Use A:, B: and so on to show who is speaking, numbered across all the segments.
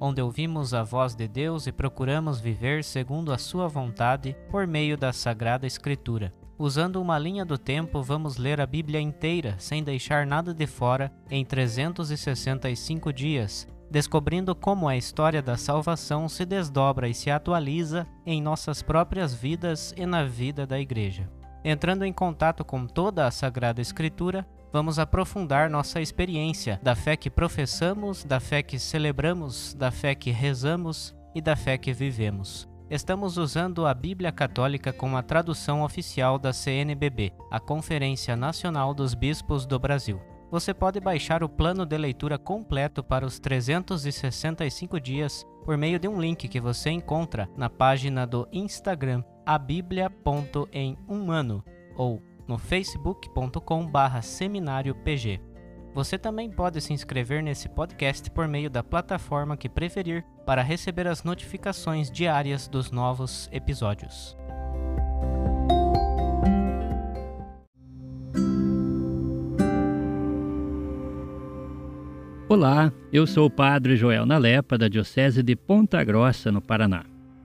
A: onde ouvimos a voz de Deus e procuramos viver segundo a Sua vontade por meio da Sagrada Escritura. Usando uma linha do tempo, vamos ler a Bíblia inteira, sem deixar nada de fora, em 365 dias, descobrindo como a história da salvação se desdobra e se atualiza em nossas próprias vidas e na vida da Igreja. Entrando em contato com toda a Sagrada Escritura, vamos aprofundar nossa experiência da fé que professamos, da fé que celebramos, da fé que rezamos e da fé que vivemos. Estamos usando a Bíblia Católica como a tradução oficial da CNBB, a Conferência Nacional dos Bispos do Brasil. Você pode baixar o plano de leitura completo para os 365 dias por meio de um link que você encontra na página do Instagram a Bíblia.em um ano ou no facebook.com barra seminário PG. Você também pode se inscrever nesse podcast por meio da plataforma que preferir para receber as notificações diárias dos novos episódios.
B: Olá, eu sou o Padre Joel Nalepa, da Diocese de Ponta Grossa, no Paraná.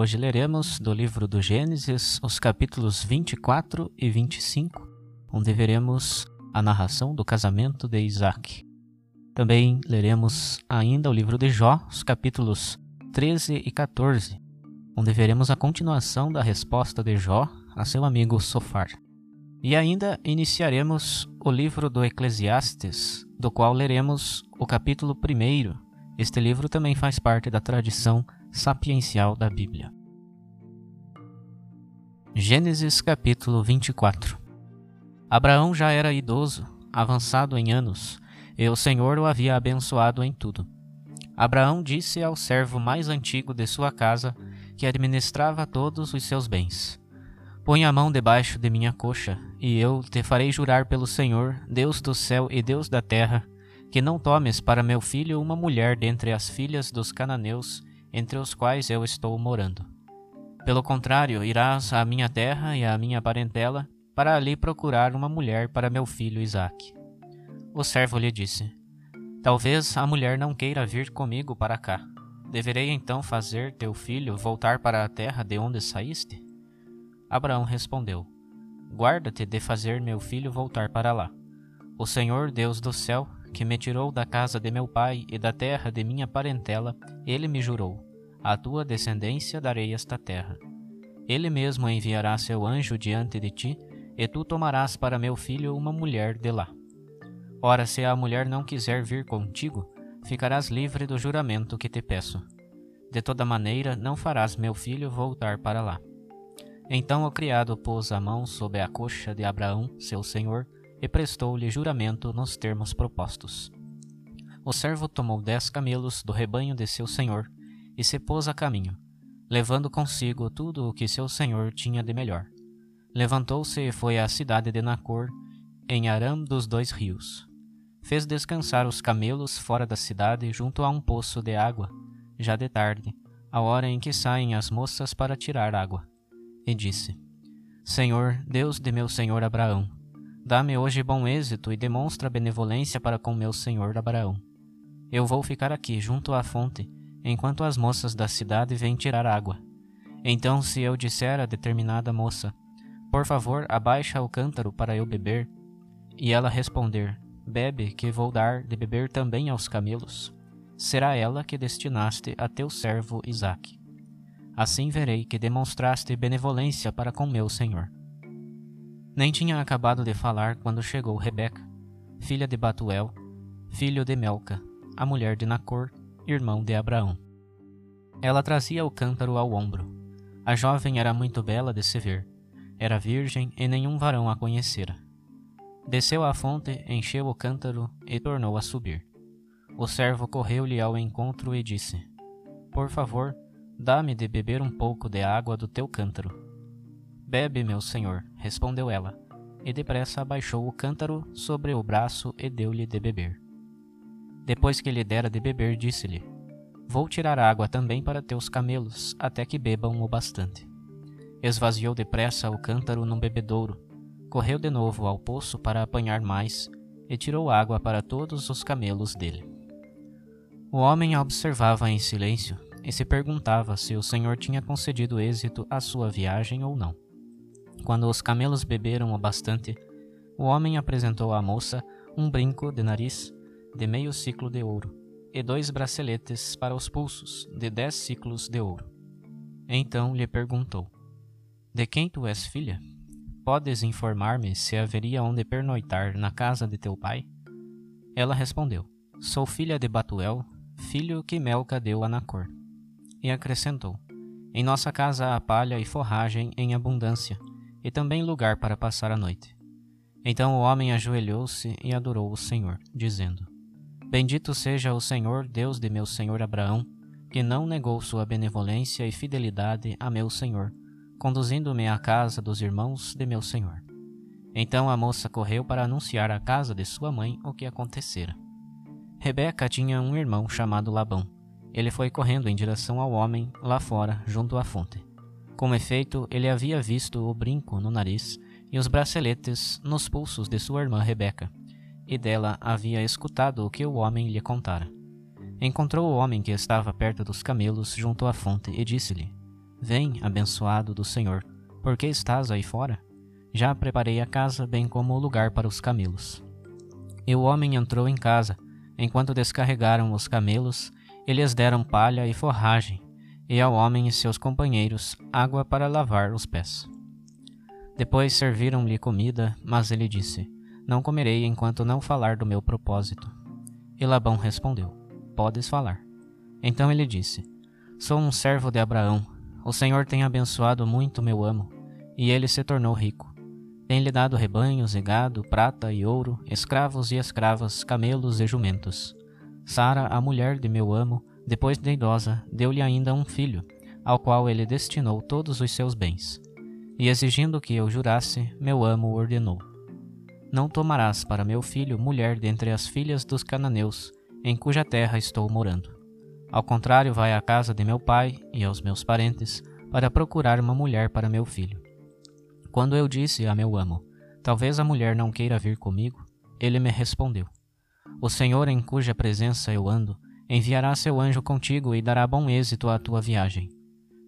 A: Hoje leremos do livro do Gênesis os capítulos 24 e 25, onde veremos a narração do casamento de Isaac. Também leremos ainda o livro de Jó, os capítulos 13 e 14, onde veremos a continuação da resposta de Jó a seu amigo Sofar. E ainda iniciaremos o livro do Eclesiastes, do qual leremos o capítulo 1 este livro também faz parte da tradição sapiencial da Bíblia. Gênesis capítulo 24 Abraão já era idoso, avançado em anos, e o Senhor o havia abençoado em tudo. Abraão disse ao servo mais antigo de sua casa, que administrava todos os seus bens: Põe a mão debaixo de minha coxa, e eu te farei jurar pelo Senhor, Deus do céu e Deus da terra, que não tomes para meu filho uma mulher dentre as filhas dos cananeus, entre os quais eu estou morando. Pelo contrário, irás à minha terra e à minha parentela, para ali procurar uma mulher para meu filho Isaque. O servo lhe disse: Talvez a mulher não queira vir comigo para cá. Deverei então fazer teu filho voltar para a terra de onde saíste? Abraão respondeu: Guarda-te de fazer meu filho voltar para lá. O Senhor Deus do céu que me tirou da casa de meu pai e da terra de minha parentela, ele me jurou: A tua descendência darei esta terra. Ele mesmo enviará seu anjo diante de ti, e tu tomarás para meu filho uma mulher de lá. Ora, se a mulher não quiser vir contigo, ficarás livre do juramento que te peço. De toda maneira, não farás meu filho voltar para lá. Então o criado pôs a mão sobre a coxa de Abraão, seu senhor, e prestou-lhe juramento nos termos propostos. O servo tomou dez camelos do rebanho de seu senhor e se pôs a caminho, levando consigo tudo o que seu senhor tinha de melhor. Levantou-se e foi à cidade de Nacor, em Aram dos dois rios. Fez descansar os camelos fora da cidade junto a um poço de água, já de tarde, a hora em que saem as moças para tirar água. E disse: Senhor, Deus de meu senhor Abraão, dá-me hoje bom êxito e demonstra benevolência para com meu senhor Abraão. Eu vou ficar aqui junto à fonte, enquanto as moças da cidade vêm tirar água. Então, se eu disser a determinada moça, por favor, abaixa o cântaro para eu beber, e ela responder, bebe, que vou dar de beber também aos camelos, será ela que destinaste a teu servo Isaque. Assim verei que demonstraste benevolência para com meu senhor. Nem tinha acabado de falar quando chegou Rebeca, filha de Batuel, filho de Melca, a mulher de Nacor, irmão de Abraão. Ela trazia o cântaro ao ombro. A jovem era muito bela de se ver. Era virgem e nenhum varão a conhecera. Desceu à fonte, encheu o cântaro e tornou a subir. O servo correu-lhe ao encontro e disse: Por favor, dá-me de beber um pouco de água do teu cântaro. Bebe, meu senhor, respondeu ela, e depressa abaixou o cântaro sobre o braço e deu-lhe de beber. Depois que lhe dera de beber, disse-lhe: Vou tirar água também para teus camelos, até que bebam o bastante. Esvaziou depressa o cântaro num bebedouro, correu de novo ao poço para apanhar mais e tirou água para todos os camelos dele. O homem a observava em silêncio e se perguntava se o Senhor tinha concedido êxito à sua viagem ou não. Quando os camelos beberam o bastante, o homem apresentou à moça um brinco de nariz de meio ciclo de ouro, e dois braceletes para os pulsos, de dez ciclos de ouro. Então lhe perguntou: De quem tu és filha? Podes informar-me se haveria onde pernoitar na casa de teu pai? Ela respondeu: Sou filha de Batuel, filho que Melca deu a Nacor. E acrescentou: Em nossa casa há palha e forragem em abundância, e também lugar para passar a noite. Então o homem ajoelhou-se e adorou o Senhor, dizendo: Bendito seja o Senhor, Deus de meu senhor Abraão, que não negou sua benevolência e fidelidade a meu senhor, conduzindo-me à casa dos irmãos de meu senhor. Então a moça correu para anunciar à casa de sua mãe o que acontecera. Rebeca tinha um irmão chamado Labão. Ele foi correndo em direção ao homem, lá fora, junto à fonte. Com efeito, ele havia visto o brinco no nariz e os braceletes nos pulsos de sua irmã Rebeca, e dela havia escutado o que o homem lhe contara. Encontrou o homem que estava perto dos camelos junto à fonte e disse-lhe: Vem, abençoado do Senhor, por que estás aí fora? Já preparei a casa, bem como o lugar para os camelos. E o homem entrou em casa. Enquanto descarregaram os camelos, eles deram palha e forragem, e ao homem e seus companheiros água para lavar os pés. Depois serviram-lhe comida, mas ele disse: não comerei enquanto não falar do meu propósito. E Labão respondeu: Podes falar. Então ele disse: Sou um servo de Abraão. O Senhor tem abençoado muito meu amo, e ele se tornou rico. Tem-lhe dado rebanhos e gado, prata e ouro, escravos e escravas, camelos e jumentos. Sara, a mulher de meu amo, depois de idosa, deu-lhe ainda um filho, ao qual ele destinou todos os seus bens. E exigindo que eu jurasse, meu amo ordenou: não tomarás para meu filho mulher dentre as filhas dos cananeus, em cuja terra estou morando. Ao contrário, vai à casa de meu pai e aos meus parentes, para procurar uma mulher para meu filho. Quando eu disse a meu amo, talvez a mulher não queira vir comigo, ele me respondeu: O Senhor em cuja presença eu ando, enviará seu anjo contigo e dará bom êxito à tua viagem.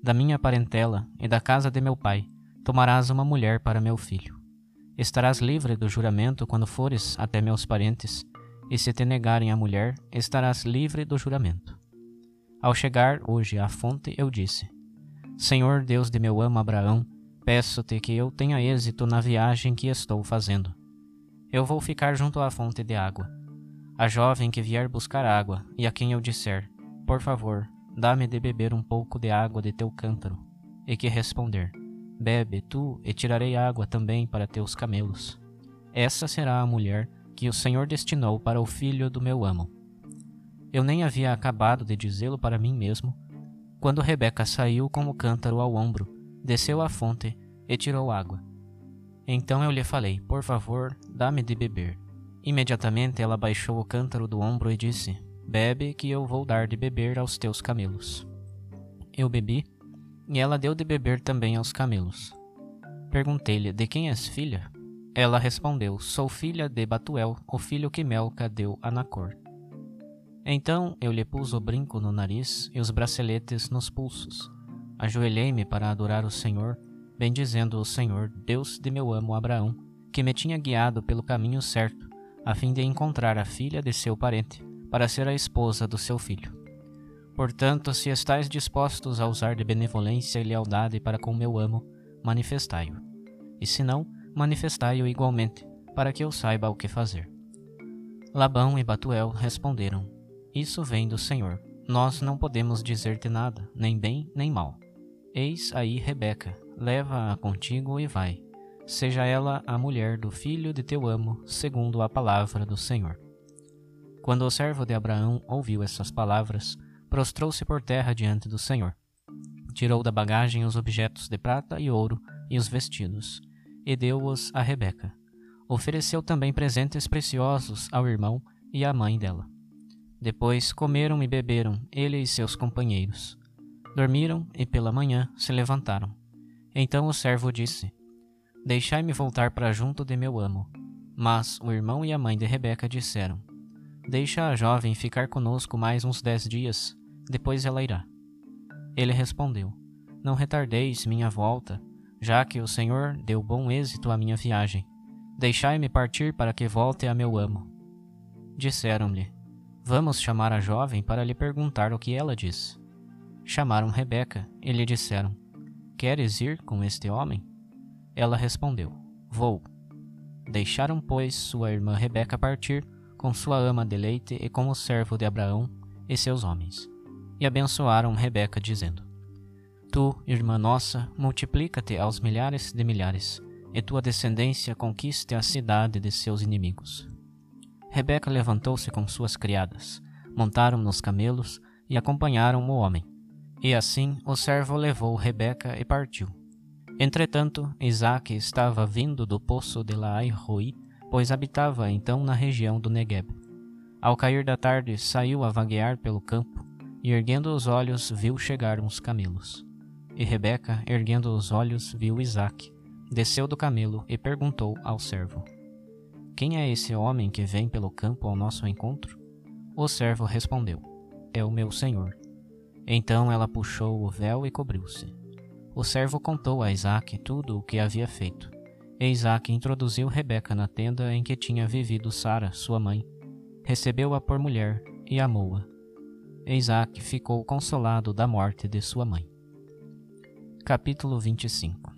A: Da minha parentela e da casa de meu pai, tomarás uma mulher para meu filho. Estarás livre do juramento quando fores até meus parentes, e se te negarem a mulher, estarás livre do juramento. Ao chegar hoje à fonte, eu disse: Senhor Deus de meu amo Abraão, peço-te que eu tenha êxito na viagem que estou fazendo. Eu vou ficar junto à fonte de água. A jovem que vier buscar água, e a quem eu disser: Por favor, dá-me de beber um pouco de água de teu cântaro, e que responder: Bebe tu, e tirarei água também para teus camelos. Essa será a mulher que o Senhor destinou para o filho do meu amo. Eu nem havia acabado de dizê-lo para mim mesmo, quando Rebeca saiu com o cântaro ao ombro, desceu à fonte e tirou água. Então eu lhe falei: Por favor, dá-me de beber. Imediatamente ela baixou o cântaro do ombro e disse: Bebe, que eu vou dar de beber aos teus camelos. Eu bebi e ela deu de beber também aos camelos. Perguntei-lhe: De quem és filha? Ela respondeu: Sou filha de Batuel, o filho que Melca deu a Nacor. Então eu lhe pus o brinco no nariz e os braceletes nos pulsos. Ajoelhei-me para adorar o Senhor, bendizendo o Senhor, Deus de meu amo Abraão, que me tinha guiado pelo caminho certo, a fim de encontrar a filha de seu parente, para ser a esposa do seu filho. Portanto, se estáis dispostos a usar de benevolência e lealdade para com meu amo, manifestai-o. E se não, manifestai-o igualmente, para que eu saiba o que fazer. Labão e Batuel responderam: Isso vem do Senhor. Nós não podemos dizer-te nada, nem bem nem mal. Eis aí Rebeca, leva-a contigo e vai. Seja ela a mulher do filho de teu amo, segundo a palavra do Senhor. Quando o servo de Abraão ouviu essas palavras, prostrou-se por terra diante do Senhor. Tirou da bagagem os objetos de prata e ouro e os vestidos, e deu-os a Rebeca. Ofereceu também presentes preciosos ao irmão e à mãe dela. Depois comeram e beberam, ele e seus companheiros. Dormiram e pela manhã se levantaram. Então o servo disse: Deixai-me voltar para junto de meu amo. Mas o irmão e a mãe de Rebeca disseram: Deixa a jovem ficar conosco mais uns dez dias, depois ela irá. Ele respondeu: Não retardeis minha volta, já que o Senhor deu bom êxito à minha viagem. Deixai-me partir para que volte a meu amo. Disseram-lhe: Vamos chamar a jovem para lhe perguntar o que ela diz. Chamaram Rebeca e lhe disseram: Queres ir com este homem? Ela respondeu: Vou. Deixaram, pois, sua irmã Rebeca partir com sua ama de leite e com o servo de Abraão e seus homens. E abençoaram Rebeca, dizendo: Tu, irmã nossa, multiplica-te aos milhares de milhares, e tua descendência conquiste a cidade de seus inimigos. Rebeca levantou-se com suas criadas, montaram nos camelos e acompanharam o homem. E assim o servo levou Rebeca e partiu. Entretanto, Isaac estava vindo do poço de Laai-Roi, pois habitava então na região do Negueb. Ao cair da tarde, saiu a vaguear pelo campo, e erguendo os olhos, viu chegar uns camelos. E Rebeca, erguendo os olhos, viu Isaac, desceu do camelo e perguntou ao servo: Quem é esse homem que vem pelo campo ao nosso encontro? O servo respondeu: É o meu senhor. Então ela puxou o véu e cobriu-se. O servo contou a Isaac tudo o que havia feito. E Isaac introduziu Rebeca na tenda em que tinha vivido Sara, sua mãe. Recebeu-a por mulher e amou-a. Isaac ficou consolado da morte de sua mãe. Capítulo 25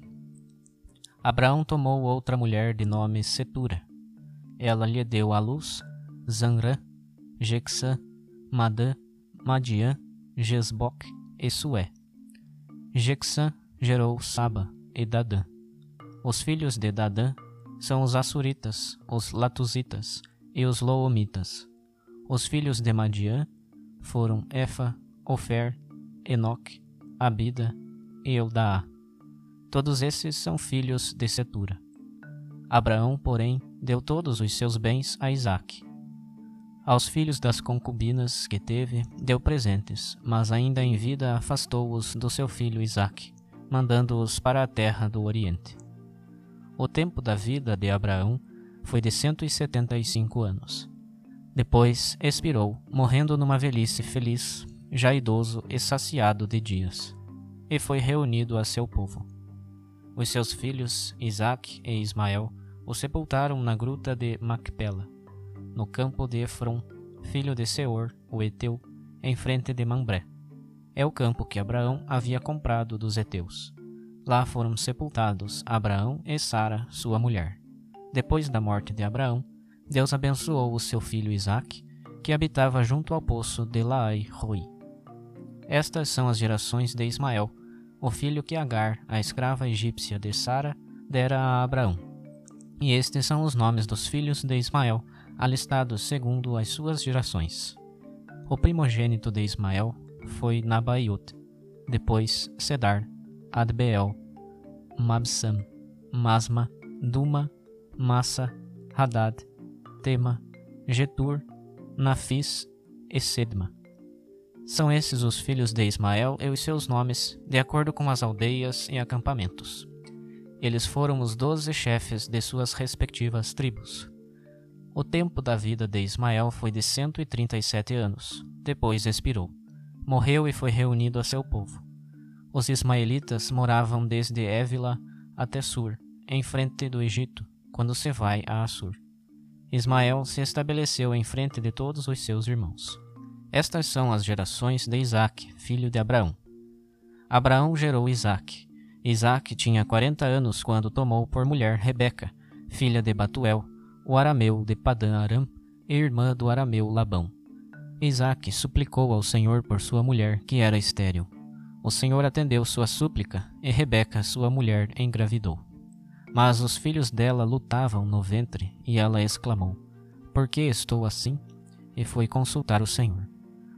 A: Abraão tomou outra mulher de nome Setura. Ela lhe deu à luz Zanrã, Jexã, Madã, Madiã, Jesboc e Sué. Jexã gerou Saba e Dadã. Os filhos de Dadã são os Assuritas, os Latuzitas e os Loomitas. Os filhos de Madiã foram Efa, Ofer, Enoque, Abida e Eudaá. Todos esses são filhos de Setura. Abraão, porém, deu todos os seus bens a Isaque. Aos filhos das concubinas que teve, deu presentes, mas ainda em vida afastou-os do seu filho Isaque, mandando-os para a terra do Oriente. O tempo da vida de Abraão foi de cento e setenta e cinco anos. Depois expirou, morrendo numa velhice feliz, já idoso e saciado de dias e foi reunido a seu povo. Os seus filhos, Isaque e Ismael, o sepultaram na gruta de Macpela, no campo de Efron, filho de Seor, o Eteu, em frente de Mambré. É o campo que Abraão havia comprado dos Eteus. Lá foram sepultados Abraão e Sara, sua mulher. Depois da morte de Abraão, Deus abençoou o seu filho Isaque, que habitava junto ao poço de Laai-Roi. Estas são as gerações de Ismael, o filho que Agar, a escrava egípcia de Sara, dera a Abraão. E estes são os nomes dos filhos de Ismael, alistados segundo as suas gerações. O primogênito de Ismael foi Nabaiot, depois Sedar, Adbeel, Mabsam, Masma, Duma, Massa, Hadad, Tema, Getur, Nafis e Sedma. São esses os filhos de Ismael e os seus nomes, de acordo com as aldeias e acampamentos. Eles foram os doze chefes de suas respectivas tribos. O tempo da vida de Ismael foi de cento e trinta e sete anos. Depois expirou. Morreu e foi reunido a seu povo. Os ismaelitas moravam desde Évila até Sur, em frente do Egito, quando se vai a Assur. Ismael se estabeleceu em frente de todos os seus irmãos. Estas são as gerações de Isaque, filho de Abraão. Abraão gerou Isaque. Isaque tinha quarenta anos quando tomou por mulher Rebeca, filha de Batuel, o arameu de Padã Aram e irmã do arameu Labão. Isaque suplicou ao Senhor por sua mulher, que era estéril. O Senhor atendeu sua súplica, e Rebeca, sua mulher, engravidou. Mas os filhos dela lutavam no ventre, e ela exclamou: Por que estou assim? E foi consultar o Senhor.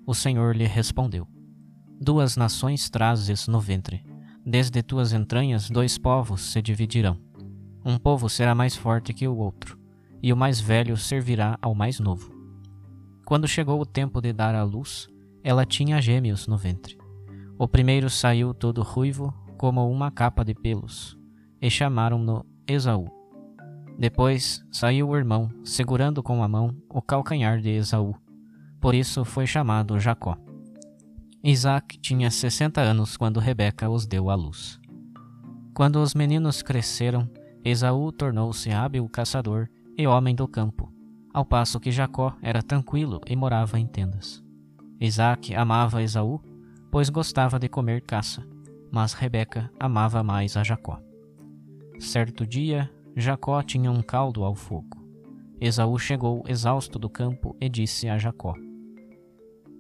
A: O Senhor lhe respondeu: Duas nações trazes no ventre. Desde tuas entranhas dois povos se dividirão. Um povo será mais forte que o outro e o mais velho servirá ao mais novo. Quando chegou o tempo de dar à luz, ela tinha gêmeos no ventre. O primeiro saiu todo ruivo, como uma capa de pelos, e chamaram-no Esaú. Depois saiu o irmão, segurando com a mão o calcanhar de Esaú. Por isso foi chamado Jacó. Isaac tinha sessenta anos quando Rebeca os deu à luz. Quando os meninos cresceram, Esaú tornou-se hábil caçador e homem do campo, ao passo que Jacó era tranquilo e morava em tendas. Isaac amava Esaú, pois gostava de comer caça, mas Rebeca amava mais a Jacó. Certo dia, Jacó tinha um caldo ao fogo. Esaú chegou exausto do campo e disse a Jacó: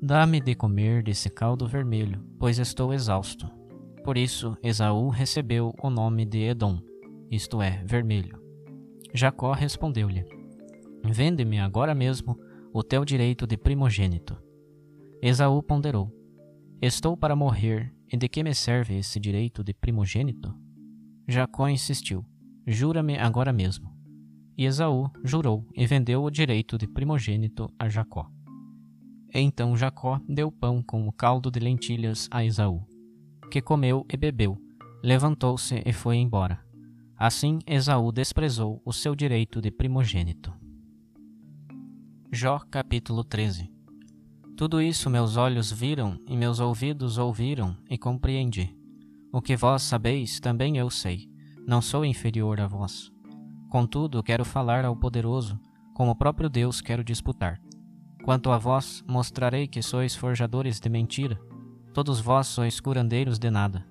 A: Dá-me de comer desse caldo vermelho, pois estou exausto. Por isso, Esaú recebeu o nome de Edom, isto é, vermelho. Jacó respondeu-lhe: Vende-me agora mesmo o teu direito de primogênito. Esaú ponderou: Estou para morrer, e de que me serve esse direito de primogênito? Jacó insistiu: Jura-me agora mesmo. E Esaú jurou e vendeu o direito de primogênito a Jacó. Então Jacó deu pão com o caldo de lentilhas a Esaú, que comeu e bebeu, levantou-se e foi embora. Assim Esaú desprezou o seu direito de primogênito. Jó capítulo 13 Tudo isso meus olhos viram e meus ouvidos ouviram e compreendi. O que vós sabeis também eu sei, não sou inferior a vós. Contudo, quero falar ao poderoso, com o próprio Deus quero disputar. Quanto a vós, mostrarei que sois forjadores de mentira, todos vós sois curandeiros de nada.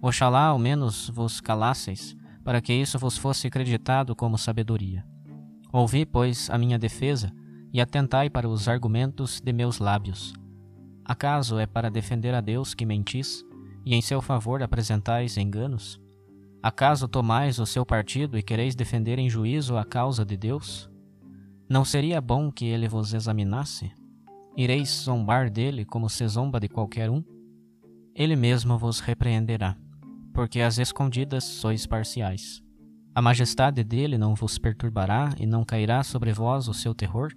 A: Oxalá ao menos vos calasseis, para que isso vos fosse acreditado como sabedoria. Ouvi, pois, a minha defesa e atentai para os argumentos de meus lábios. Acaso é para defender a Deus que mentis e em seu favor apresentais enganos? Acaso tomais o seu partido e quereis defender em juízo a causa de Deus? Não seria bom que ele vos examinasse? Ireis zombar dele como se zomba de qualquer um? Ele mesmo vos repreenderá porque às escondidas sois parciais. A majestade dele não vos perturbará e não cairá sobre vós o seu terror?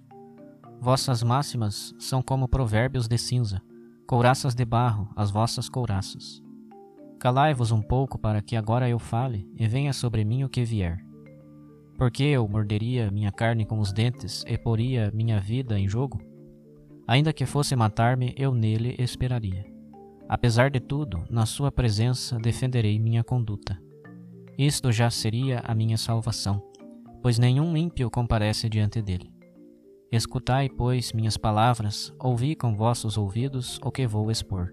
A: Vossas máximas são como provérbios de cinza, couraças de barro, as vossas couraças. Calai-vos um pouco para que agora eu fale e venha sobre mim o que vier. Porque eu morderia minha carne com os dentes e poria minha vida em jogo? Ainda que fosse matar-me, eu nele esperaria. Apesar de tudo, na sua presença defenderei minha conduta. Isto já seria a minha salvação, pois nenhum ímpio comparece diante dele. Escutai, pois, minhas palavras, ouvi com vossos ouvidos o que vou expor.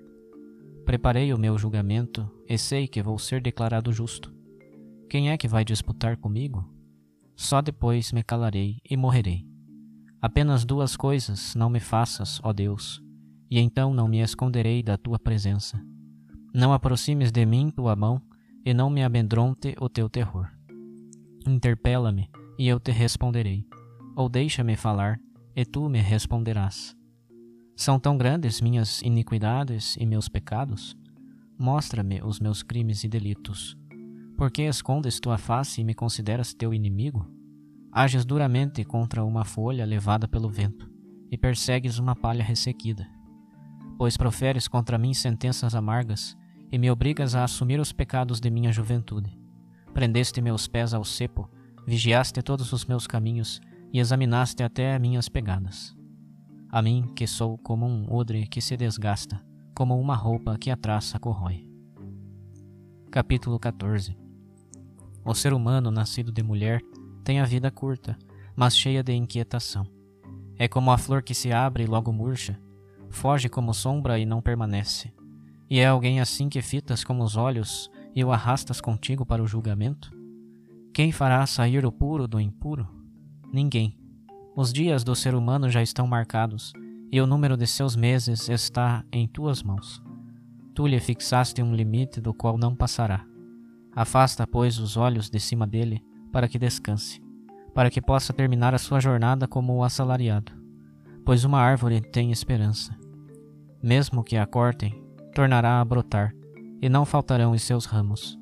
A: Preparei o meu julgamento e sei que vou ser declarado justo. Quem é que vai disputar comigo? Só depois me calarei e morrerei. Apenas duas coisas não me faças, ó Deus, e então não me esconderei da tua presença. Não aproximes de mim tua mão, e não me amedronte o teu terror. Interpela-me, e eu te responderei, ou deixa-me falar, e tu me responderás. São tão grandes minhas iniquidades e meus pecados? Mostra-me os meus crimes e delitos. Por que escondes tua face e me consideras teu inimigo? Ages duramente contra uma folha levada pelo vento, e persegues uma palha ressequida pois proferes contra mim sentenças amargas e me obrigas a assumir os pecados de minha juventude. Prendeste meus pés ao cepo, vigiaste todos os meus caminhos e examinaste até minhas pegadas. A mim, que sou como um odre que se desgasta, como uma roupa que a traça corrói. Capítulo 14 O ser humano, nascido de mulher, tem a vida curta, mas cheia de inquietação. É como a flor que se abre e logo murcha, foge como sombra e não permanece. E é alguém assim que fitas como os olhos e o arrastas contigo para o julgamento? Quem fará sair o puro do impuro? Ninguém. Os dias do ser humano já estão marcados, e o número de seus meses está em tuas mãos. Tu lhe fixaste um limite do qual não passará. Afasta, pois, os olhos de cima dele, para que descanse, para que possa terminar a sua jornada como o assalariado. Pois uma árvore tem esperança. Mesmo que a cortem, tornará a brotar, e não faltarão os seus ramos.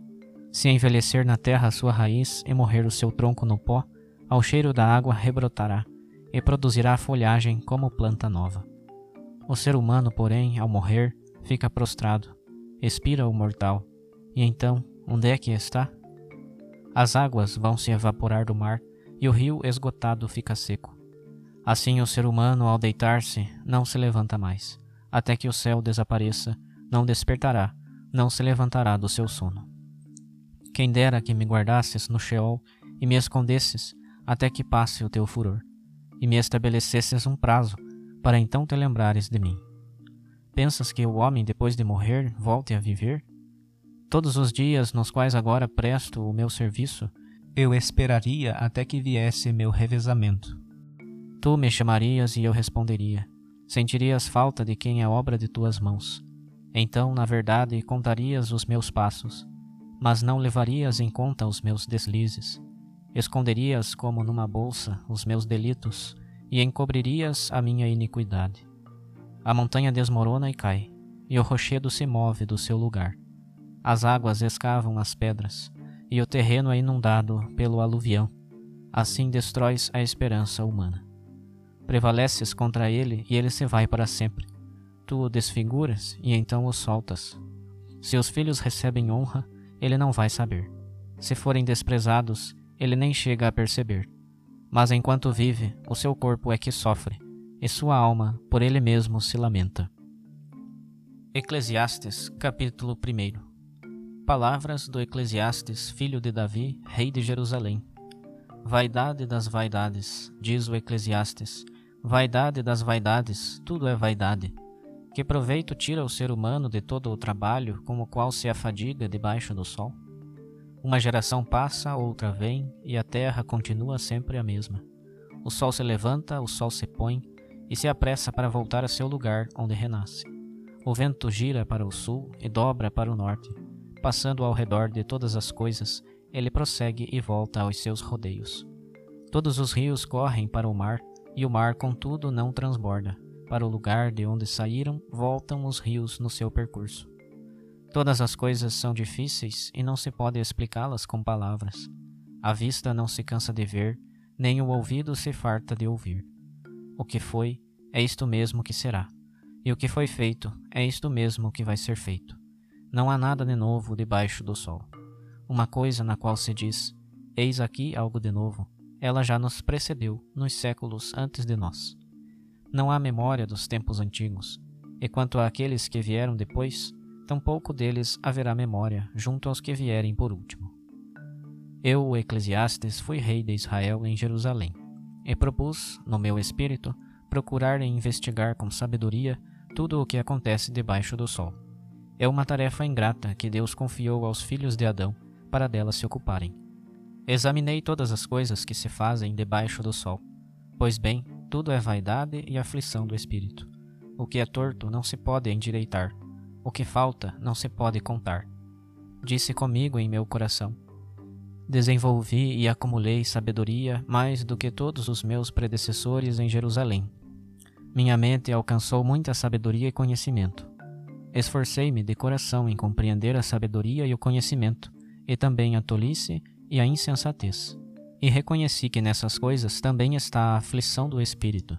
A: Se envelhecer na terra a sua raiz e morrer o seu tronco no pó, ao cheiro da água rebrotará e produzirá folhagem como planta nova. O ser humano, porém, ao morrer, fica prostrado, expira o mortal, e então, onde é que está? As águas vão se evaporar do mar e o rio esgotado fica seco. Assim, o ser humano, ao deitar-se, não se levanta mais, até que o céu desapareça, não despertará, não se levantará do seu sono. Quem dera que me guardasses no Sheol e me escondesses até que passe o teu furor, e me estabelecesses um prazo, para então te lembrares de mim. Pensas que o homem, depois de morrer, volte a viver? Todos os dias nos quais agora presto o meu serviço, eu esperaria até que viesse meu revezamento. Tu me chamarias e eu responderia. Sentirias falta de quem é obra de tuas mãos. Então, na verdade, contarias os meus passos mas não levarias em conta os meus deslizes. Esconderias como numa bolsa os meus delitos e encobririas a minha iniquidade. A montanha desmorona e cai, e o rochedo se move do seu lugar. As águas escavam as pedras, e o terreno é inundado pelo aluvião. Assim destróis a esperança humana. Prevaleces contra ele e ele se vai para sempre. Tu o desfiguras e então o soltas. Seus filhos recebem honra ele não vai saber. Se forem desprezados, ele nem chega a perceber. Mas enquanto vive, o seu corpo é que sofre, e sua alma por ele mesmo se lamenta. Eclesiastes, capítulo 1 Palavras do Eclesiastes, filho de Davi, rei de Jerusalém. Vaidade das vaidades, diz o Eclesiastes, vaidade das vaidades, tudo é vaidade. Que proveito tira o ser humano de todo o trabalho com o qual se afadiga debaixo do sol? Uma geração passa, outra vem, e a terra continua sempre a mesma. O sol se levanta, o sol se põe, e se apressa para voltar a seu lugar onde renasce. O vento gira para o sul e dobra para o norte. Passando ao redor de todas as coisas, ele prossegue e volta aos seus rodeios. Todos os rios correm para o mar, e o mar, contudo, não transborda. Para o lugar de onde saíram, voltam os rios no seu percurso. Todas as coisas são difíceis e não se pode explicá-las com palavras. A vista não se cansa de ver, nem o ouvido se farta de ouvir. O que foi, é isto mesmo que será. E o que foi feito, é isto mesmo que vai ser feito. Não há nada de novo debaixo do sol. Uma coisa na qual se diz: Eis aqui algo de novo, ela já nos precedeu nos séculos antes de nós não há memória dos tempos antigos, e quanto àqueles que vieram depois, tampouco deles haverá memória junto aos que vierem por último. Eu, o Eclesiastes, fui rei de Israel em Jerusalém, e propus, no meu espírito, procurar e investigar com sabedoria tudo o que acontece debaixo do sol. É uma tarefa ingrata que Deus confiou aos filhos de Adão para dela se ocuparem. Examinei todas as coisas que se fazem debaixo do sol. Pois bem, tudo é vaidade e aflição do espírito. O que é torto não se pode endireitar, o que falta não se pode contar. Disse comigo em meu coração: Desenvolvi e acumulei sabedoria mais do que todos os meus predecessores em Jerusalém. Minha mente alcançou muita sabedoria e conhecimento. Esforcei-me de coração em compreender a sabedoria e o conhecimento, e também a tolice e a insensatez. E reconheci que nessas coisas também está a aflição do espírito.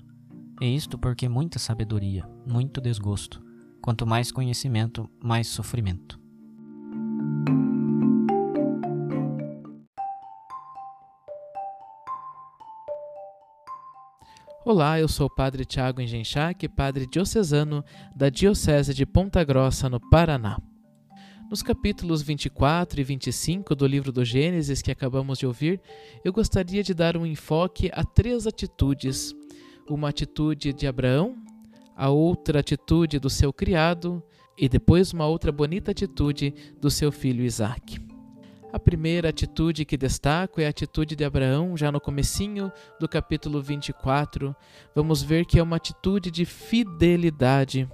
A: E isto porque muita sabedoria, muito desgosto. Quanto mais conhecimento, mais sofrimento.
C: Olá, eu sou o Padre Tiago Engenchac, padre diocesano da Diocese de Ponta Grossa, no Paraná. Nos capítulos 24 e 25 do livro do Gênesis que acabamos de ouvir, eu gostaria de dar um enfoque a três atitudes: uma atitude de Abraão, a outra atitude do seu criado e depois uma outra bonita atitude do seu filho Isaque. A primeira atitude que destaco é a atitude de Abraão, já no comecinho do capítulo 24. Vamos ver que é uma atitude de fidelidade.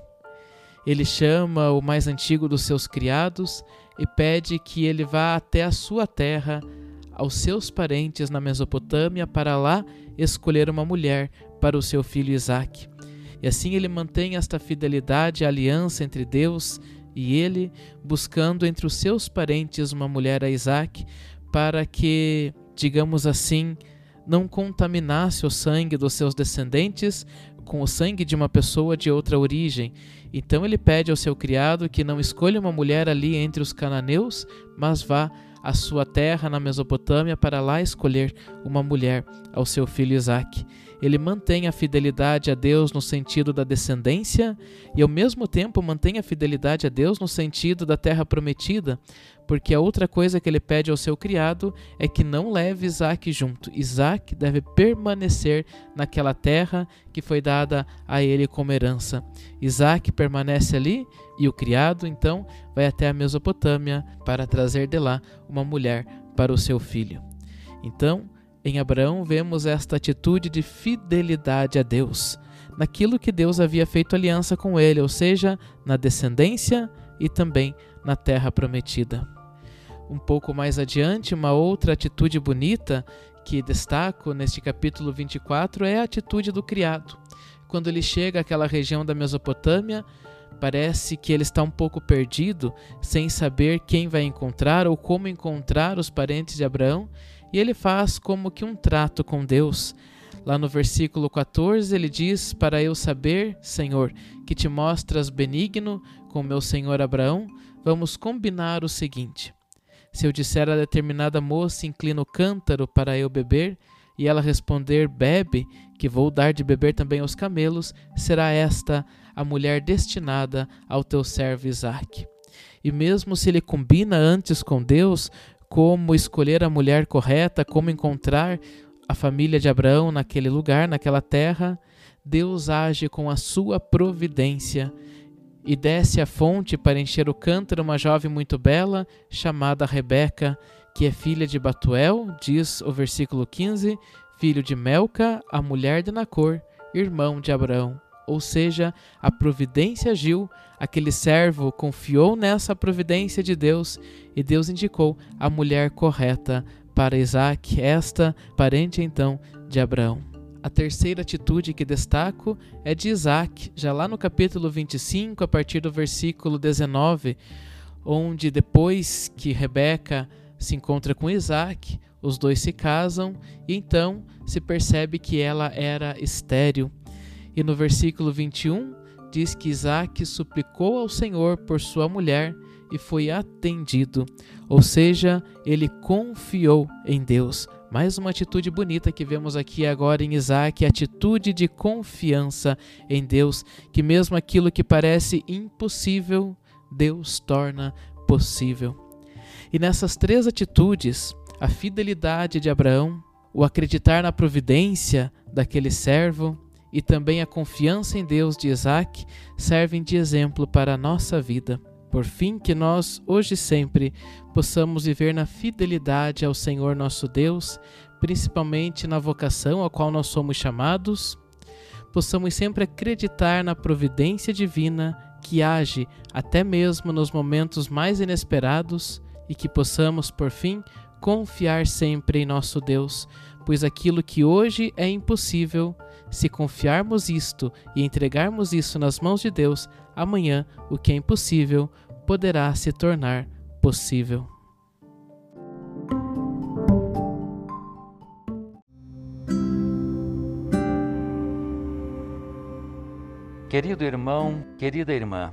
C: Ele chama o mais antigo dos seus criados e pede que ele vá até a sua terra, aos seus parentes na Mesopotâmia, para lá escolher uma mulher para o seu filho Isaque. E assim ele mantém esta fidelidade, a aliança entre Deus e ele, buscando entre os seus parentes uma mulher a Isaac, para que, digamos assim, não contaminasse o sangue dos seus descendentes com o sangue de uma pessoa de outra origem. Então ele pede ao seu criado que não escolha uma mulher ali entre os cananeus, mas vá à sua terra na Mesopotâmia para lá escolher uma mulher ao seu filho Isaque ele mantém a fidelidade a Deus no sentido da descendência e ao mesmo tempo mantém a fidelidade a Deus no sentido da terra prometida, porque a outra coisa que ele pede ao seu criado é que não leve Isaac junto. Isaac deve permanecer naquela terra que foi dada a ele como herança. Isaac permanece ali e o criado então vai até a Mesopotâmia para trazer de lá uma mulher para o seu filho. Então, em Abraão vemos esta atitude de fidelidade a Deus, naquilo que Deus havia feito aliança com ele, ou seja, na descendência e também na terra prometida. Um pouco mais adiante, uma outra atitude bonita que destaco neste capítulo 24 é a atitude do criado. Quando ele chega àquela região da Mesopotâmia, parece que ele está um pouco perdido, sem saber quem vai encontrar ou como encontrar os parentes de Abraão, e ele faz como que um trato com Deus. Lá no versículo 14 ele diz: Para eu saber, Senhor, que te mostras benigno com meu senhor Abraão, vamos combinar o seguinte: se eu disser a determinada moça, inclina o cântaro para eu beber, e ela responder, bebe, que vou dar de beber também aos camelos, será esta a mulher destinada ao teu servo Isaque. E mesmo se ele combina antes com Deus, como escolher a mulher correta, como encontrar a família de Abraão naquele lugar, naquela terra, Deus age com a sua providência e desce à fonte para encher o cântaro uma jovem muito bela, chamada Rebeca, que é filha de Batuel, diz o versículo 15, filho de Melca, a mulher de Nacor, irmão de Abraão. Ou seja, a providência agiu, aquele servo confiou nessa providência de Deus e Deus indicou a mulher correta para Isaac, esta parente então de Abraão. A terceira atitude que destaco é de Isaac, já lá no capítulo 25, a partir do versículo 19, onde depois que Rebeca se encontra com Isaac, os dois se casam e então se percebe que ela era estéril. E no versículo 21 diz que Isaac suplicou ao Senhor por sua mulher e foi atendido, ou seja, ele confiou em Deus. Mais uma atitude bonita que vemos aqui agora em Isaac, atitude de confiança em Deus, que mesmo aquilo que parece impossível, Deus torna possível. E nessas três atitudes, a fidelidade de Abraão, o acreditar na providência daquele servo e também a confiança em Deus de Isaac servem de exemplo para a nossa vida. Por fim, que nós, hoje e sempre, possamos viver na fidelidade ao Senhor nosso Deus, principalmente na vocação a qual nós somos chamados, possamos sempre acreditar na providência divina que age até mesmo nos momentos mais inesperados e que possamos, por fim, confiar sempre em nosso Deus, pois aquilo que hoje é impossível, se confiarmos isto e entregarmos isso nas mãos de Deus, amanhã o que é impossível poderá se tornar possível.
D: Querido irmão, querida irmã,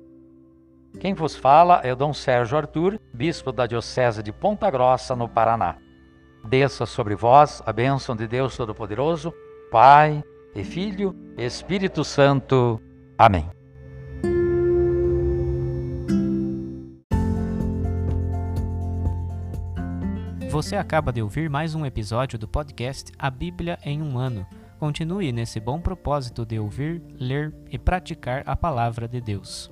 D: Quem vos fala é o Dom Sérgio Arthur, bispo da Diocese de Ponta Grossa, no Paraná. Desça sobre vós a bênção de Deus Todo-Poderoso, Pai e Filho Espírito Santo. Amém.
A: Você acaba de ouvir mais um episódio do podcast A Bíblia em um Ano. Continue nesse bom propósito de ouvir, ler e praticar a palavra de Deus.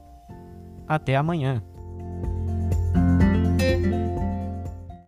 A: Até amanhã!